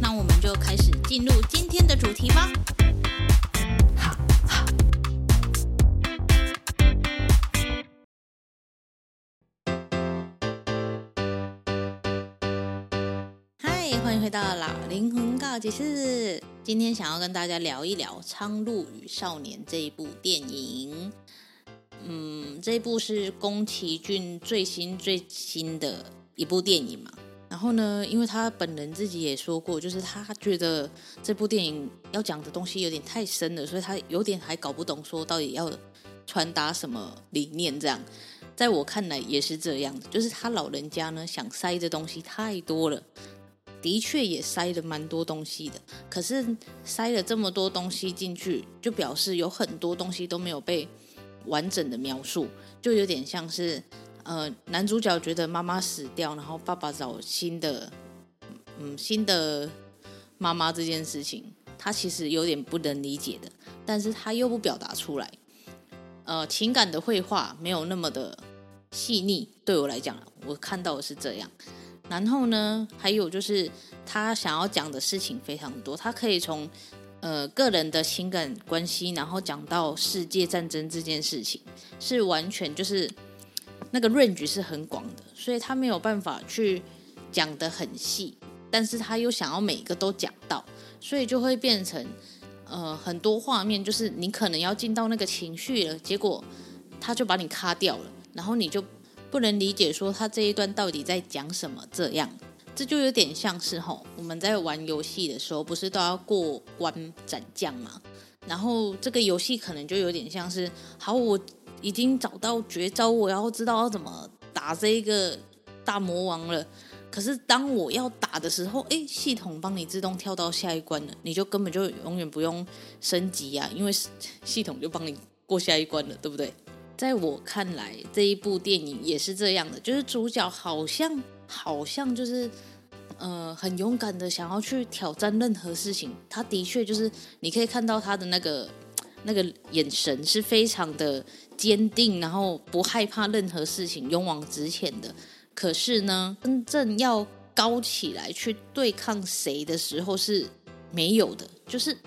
那我们就开始进入今天的主题吧。好，好。嗨，欢迎回到老灵魂告解室。今天想要跟大家聊一聊《苍鹭与少年》这一部电影。嗯，这一部是宫崎骏最新最新的一部电影嘛。然后呢，因为他本人自己也说过，就是他觉得这部电影要讲的东西有点太深了，所以他有点还搞不懂说到底要传达什么理念。这样，在我看来也是这样的，就是他老人家呢想塞的东西太多了，的确也塞了蛮多东西的。可是塞了这么多东西进去，就表示有很多东西都没有被完整的描述，就有点像是。呃，男主角觉得妈妈死掉，然后爸爸找新的，嗯，新的妈妈这件事情，他其实有点不能理解的，但是他又不表达出来。呃，情感的绘画没有那么的细腻，对我来讲，我看到的是这样。然后呢，还有就是他想要讲的事情非常多，他可以从呃个人的情感关系，然后讲到世界战争这件事情，是完全就是。那个 range 是很广的，所以他没有办法去讲得很细，但是他又想要每一个都讲到，所以就会变成呃很多画面，就是你可能要进到那个情绪了，结果他就把你卡掉了，然后你就不能理解说他这一段到底在讲什么，这样这就有点像是吼我们在玩游戏的时候，不是都要过关斩将吗？然后这个游戏可能就有点像是好我。已经找到绝招，我要知道要怎么打这一个大魔王了。可是当我要打的时候，哎，系统帮你自动跳到下一关了，你就根本就永远不用升级呀，因为系统就帮你过下一关了，对不对？在我看来，这一部电影也是这样的，就是主角好像好像就是呃很勇敢的想要去挑战任何事情，他的确就是你可以看到他的那个那个眼神是非常的。坚定，然后不害怕任何事情，勇往直前的。可是呢，真正要高起来去对抗谁的时候是没有的。就是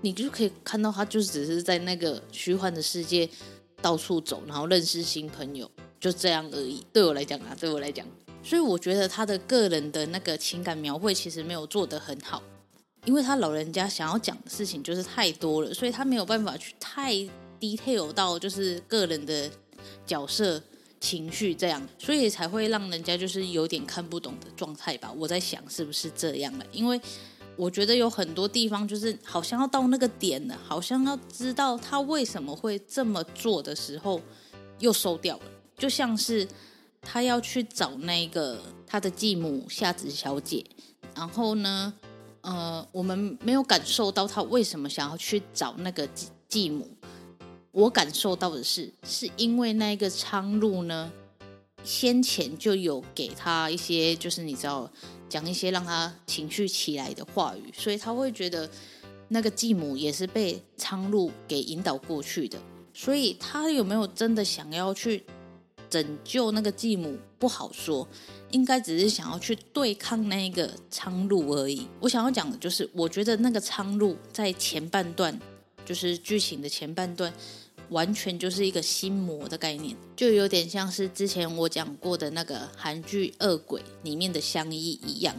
你就可以看到他，就只是在那个虚幻的世界到处走，然后认识新朋友，就这样而已。对我来讲啊，对我来讲，所以我觉得他的个人的那个情感描绘其实没有做得很好，因为他老人家想要讲的事情就是太多了，所以他没有办法去太。detail 到就是个人的角色情绪这样，所以才会让人家就是有点看不懂的状态吧。我在想是不是这样了？因为我觉得有很多地方就是好像要到那个点了，好像要知道他为什么会这么做的时候，又收掉了。就像是他要去找那个他的继母夏子小姐，然后呢，呃，我们没有感受到他为什么想要去找那个继继母。我感受到的是，是因为那个苍鹭呢，先前就有给他一些，就是你知道，讲一些让他情绪起来的话语，所以他会觉得那个继母也是被苍鹭给引导过去的，所以他有没有真的想要去拯救那个继母，不好说，应该只是想要去对抗那个苍鹭而已。我想要讲的就是，我觉得那个苍鹭在前半段，就是剧情的前半段。完全就是一个心魔的概念，就有点像是之前我讲过的那个韩剧《恶鬼》里面的香衣一样，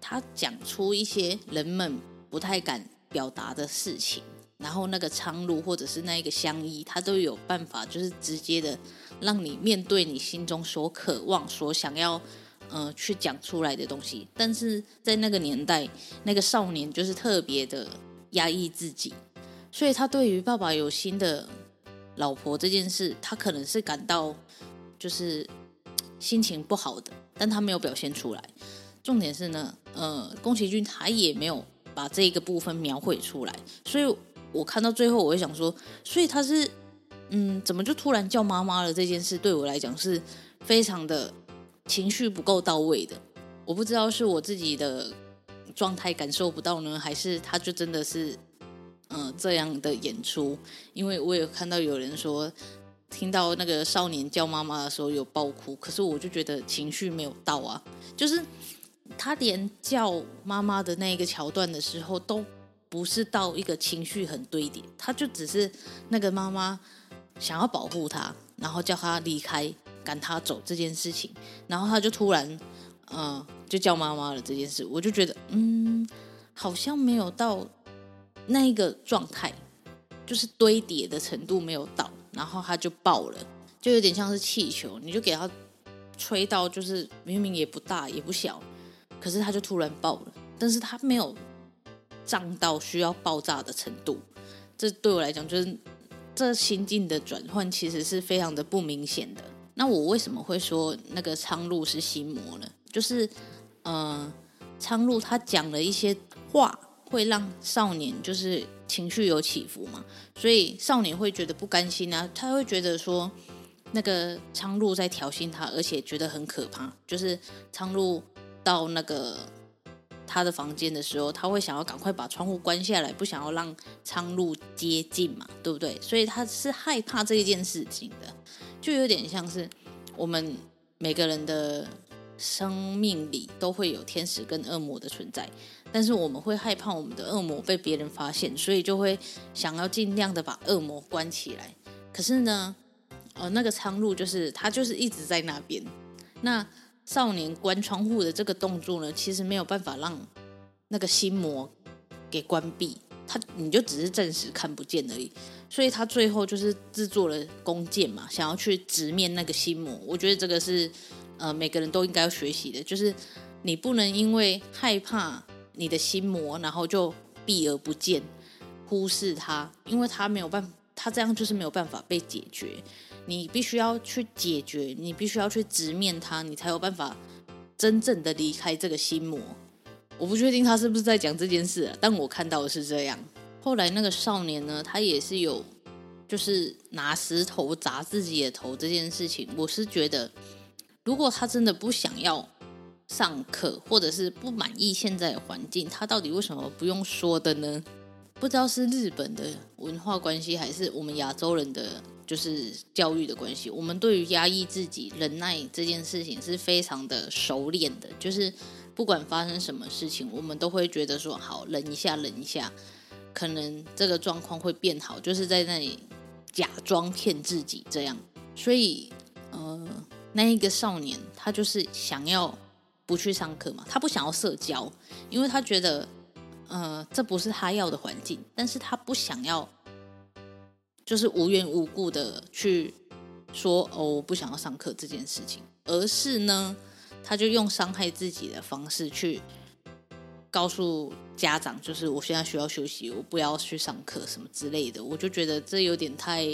他讲出一些人们不太敢表达的事情，然后那个苍鹭或者是那一个香衣，他都有办法，就是直接的让你面对你心中所渴望、所想要呃去讲出来的东西。但是在那个年代，那个少年就是特别的压抑自己，所以他对于爸爸有新的。老婆这件事，他可能是感到就是心情不好的，但他没有表现出来。重点是呢，呃，宫崎骏他也没有把这个部分描绘出来，所以我看到最后，我会想说，所以他是，嗯，怎么就突然叫妈妈了？这件事对我来讲是非常的情绪不够到位的。我不知道是我自己的状态感受不到呢，还是他就真的是，嗯、这样的演出？因为我有看到有人说，听到那个少年叫妈妈的时候有爆哭，可是我就觉得情绪没有到啊，就是。他连叫妈妈的那个桥段的时候，都不是到一个情绪很堆叠，他就只是那个妈妈想要保护他，然后叫他离开，赶他走这件事情，然后他就突然，嗯、呃，就叫妈妈了这件事，我就觉得，嗯，好像没有到那一个状态，就是堆叠的程度没有到，然后他就爆了，就有点像是气球，你就给他吹到，就是明明也不大也不小。可是他就突然爆了，但是他没有胀到需要爆炸的程度。这对我来讲，就是这心境的转换其实是非常的不明显的。那我为什么会说那个苍鹭是心魔呢？就是，呃，苍鹭他讲了一些话，会让少年就是情绪有起伏嘛，所以少年会觉得不甘心啊，他会觉得说那个苍鹭在挑衅他，而且觉得很可怕，就是苍鹭。到那个他的房间的时候，他会想要赶快把窗户关下来，不想要让苍鹭接近嘛，对不对？所以他是害怕这一件事情的，就有点像是我们每个人的生命里都会有天使跟恶魔的存在，但是我们会害怕我们的恶魔被别人发现，所以就会想要尽量的把恶魔关起来。可是呢，呃，那个苍鹭就是他就是一直在那边，那。少年关窗户的这个动作呢，其实没有办法让那个心魔给关闭，他你就只是暂时看不见而已。所以他最后就是制作了弓箭嘛，想要去直面那个心魔。我觉得这个是呃每个人都应该要学习的，就是你不能因为害怕你的心魔，然后就避而不见，忽视他，因为他没有办法，他这样就是没有办法被解决。你必须要去解决，你必须要去直面它，你才有办法真正的离开这个心魔。我不确定他是不是在讲这件事啊，但我看到的是这样。后来那个少年呢，他也是有，就是拿石头砸自己的头这件事情。我是觉得，如果他真的不想要上课，或者是不满意现在的环境，他到底为什么不用说的呢？不知道是日本的文化关系，还是我们亚洲人的。就是教育的关系，我们对于压抑自己、忍耐这件事情是非常的熟练的。就是不管发生什么事情，我们都会觉得说好，忍一下，忍一下，可能这个状况会变好。就是在那里假装骗自己这样。所以，呃，那一个少年他就是想要不去上课嘛，他不想要社交，因为他觉得，呃，这不是他要的环境，但是他不想要。就是无缘无故的去说哦，我不想要上课这件事情，而是呢，他就用伤害自己的方式去告诉家长，就是我现在需要休息，我不要去上课什么之类的。我就觉得这有点太，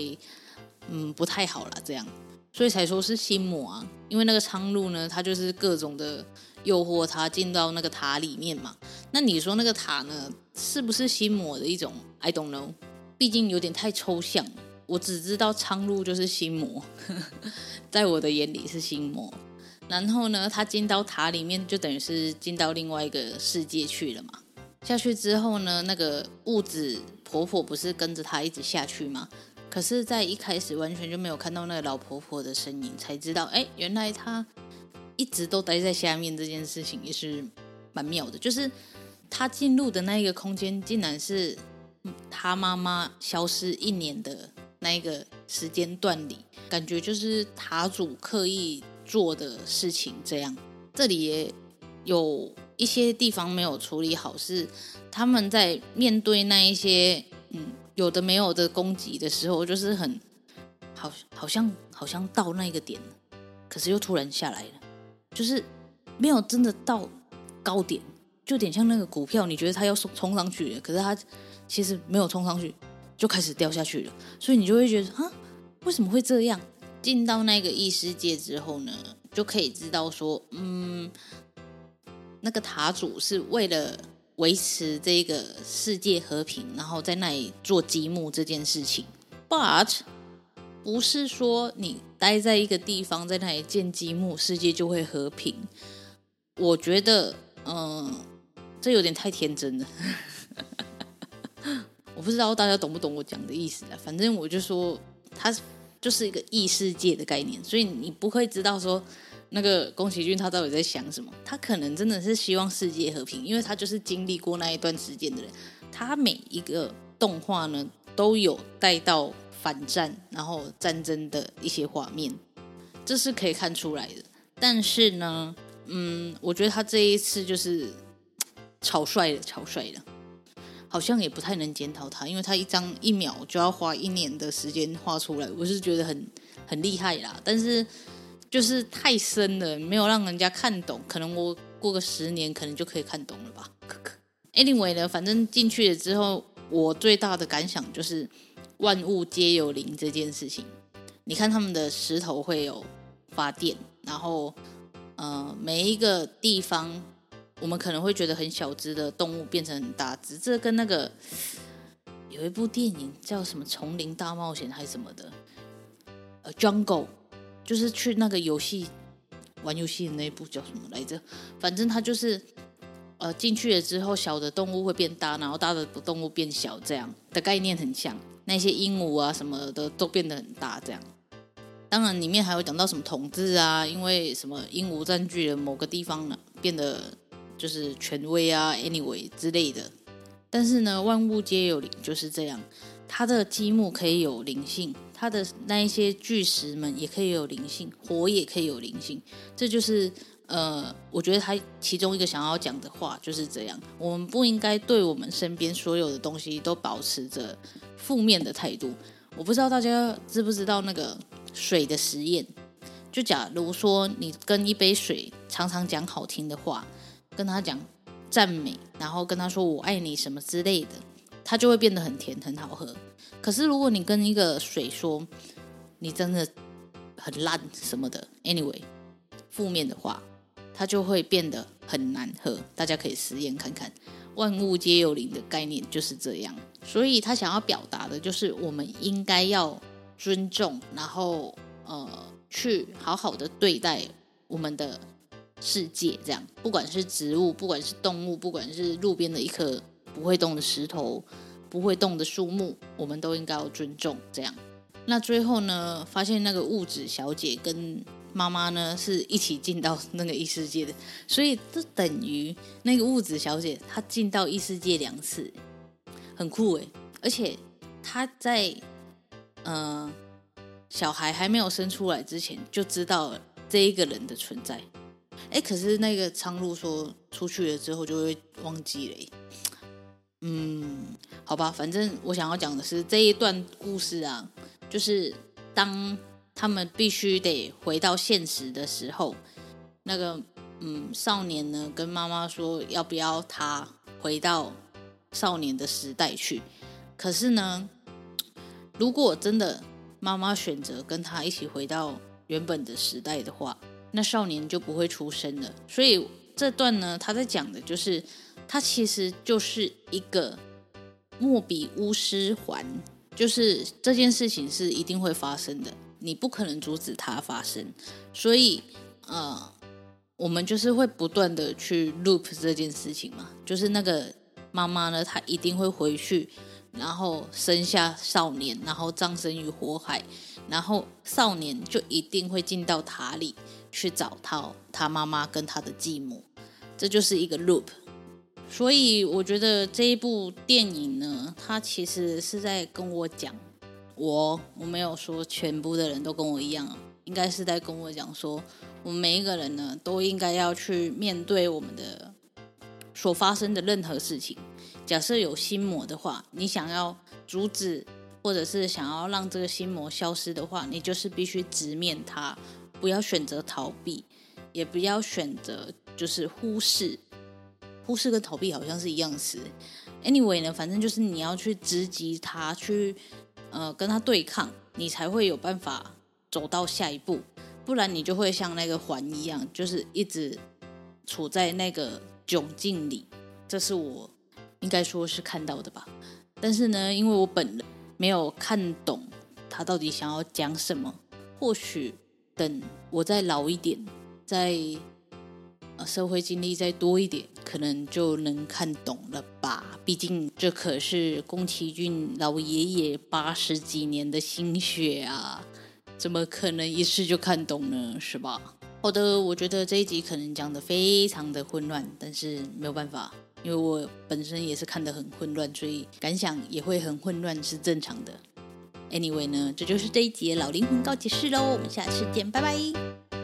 嗯，不太好了，这样，所以才说是心魔啊。因为那个苍鹭呢，他就是各种的诱惑他进到那个塔里面嘛。那你说那个塔呢，是不是心魔的一种？I don't know。毕竟有点太抽象，我只知道苍鹭就是心魔，在我的眼里是心魔。然后呢，他进到塔里面，就等于是进到另外一个世界去了嘛。下去之后呢，那个雾子婆婆不是跟着他一直下去吗？可是，在一开始完全就没有看到那个老婆婆的身影，才知道，哎，原来她一直都待在下面。这件事情也是蛮妙的，就是他进入的那一个空间，竟然是。他妈妈消失一年的那一个时间段里，感觉就是塔主刻意做的事情。这样，这里也有一些地方没有处理好，是他们在面对那一些嗯有的没有的攻击的时候，就是很好，好像好像到那个点，可是又突然下来了，就是没有真的到高点，就有点像那个股票，你觉得它要冲上去了，可是它。其实没有冲上去，就开始掉下去了，所以你就会觉得啊，为什么会这样？进到那个异世界之后呢，就可以知道说，嗯，那个塔主是为了维持这个世界和平，然后在那里做积木这件事情。But 不是说你待在一个地方，在那里建积木，世界就会和平。我觉得，嗯，这有点太天真了。我不知道大家懂不懂我讲的意思啊？反正我就说，它就是一个异世界的概念，所以你不会知道说那个宫崎骏他到底在想什么。他可能真的是希望世界和平，因为他就是经历过那一段时间的人。他每一个动画呢，都有带到反战然后战争的一些画面，这是可以看出来的。但是呢，嗯，我觉得他这一次就是草率了，草率了。好像也不太能检讨他，因为他一张一秒就要花一年的时间画出来，我是觉得很很厉害啦。但是就是太深了，没有让人家看懂。可能我过个十年，可能就可以看懂了吧。可可。Anyway 呢，反正进去了之后，我最大的感想就是万物皆有灵这件事情。你看他们的石头会有发电，然后呃每一个地方。我们可能会觉得很小只的动物变成很大只，这跟那个有一部电影叫什么《丛林大冒险》还是什么的，呃，Jungle，就是去那个游戏玩游戏的那一部叫什么来着？反正它就是呃进去了之后，小的动物会变大，然后大的动物变小，这样的概念很像。那些鹦鹉啊什么的都变得很大，这样。当然里面还有讲到什么统治啊，因为什么鹦鹉占据了某个地方呢，变得。就是权威啊，anyway 之类的。但是呢，万物皆有灵，就是这样。它的积木可以有灵性，它的那一些巨石们也可以有灵性，火也可以有灵性。这就是呃，我觉得他其中一个想要讲的话就是这样。我们不应该对我们身边所有的东西都保持着负面的态度。我不知道大家知不知道那个水的实验？就假如说你跟一杯水常常讲好听的话。跟他讲赞美，然后跟他说我爱你什么之类的，他就会变得很甜很好喝。可是如果你跟一个水说你真的很烂什么的，anyway，负面的话，它就会变得很难喝。大家可以实验看看，万物皆有灵的概念就是这样。所以他想要表达的就是我们应该要尊重，然后呃，去好好的对待我们的。世界这样，不管是植物，不管是动物，不管是路边的一颗不会动的石头，不会动的树木，我们都应该要尊重。这样，那最后呢，发现那个物质小姐跟妈妈呢是一起进到那个异世界的，所以这等于那个物质小姐她进到异世界两次，很酷诶。而且她在呃小孩还没有生出来之前就知道了这一个人的存在。哎，可是那个苍鹭说出去了之后就会忘记了。嗯，好吧，反正我想要讲的是这一段故事啊，就是当他们必须得回到现实的时候，那个嗯少年呢跟妈妈说要不要他回到少年的时代去。可是呢，如果真的妈妈选择跟他一起回到原本的时代的话。那少年就不会出生了，所以这段呢，他在讲的就是，他其实就是一个莫比乌斯环，就是这件事情是一定会发生的，你不可能阻止它发生，所以呃，我们就是会不断的去 loop 这件事情嘛，就是那个妈妈呢，她一定会回去，然后生下少年，然后葬身于火海，然后少年就一定会进到塔里。去找他他妈妈跟他的继母，这就是一个 loop。所以我觉得这一部电影呢，它其实是在跟我讲，我我没有说全部的人都跟我一样，应该是在跟我讲说，我们每一个人呢，都应该要去面对我们的所发生的任何事情。假设有心魔的话，你想要阻止，或者是想要让这个心魔消失的话，你就是必须直面它。不要选择逃避，也不要选择就是忽视，忽视跟逃避好像是一样的词。Anyway 呢，反正就是你要去直击他，去呃跟他对抗，你才会有办法走到下一步。不然你就会像那个环一样，就是一直处在那个窘境里，这是我应该说是看到的吧。但是呢，因为我本人没有看懂他到底想要讲什么，或许等我再老一点，再社会经历再多一点，可能就能看懂了吧。毕竟这可是宫崎骏老爷爷八十几年的心血啊，怎么可能一次就看懂呢？是吧？好的，我觉得这一集可能讲得非常的混乱，但是没有办法。因为我本身也是看得很混乱，所以感想也会很混乱是正常的。Anyway 呢，这就是这一集的老灵魂告解室喽，我们下次见，拜拜。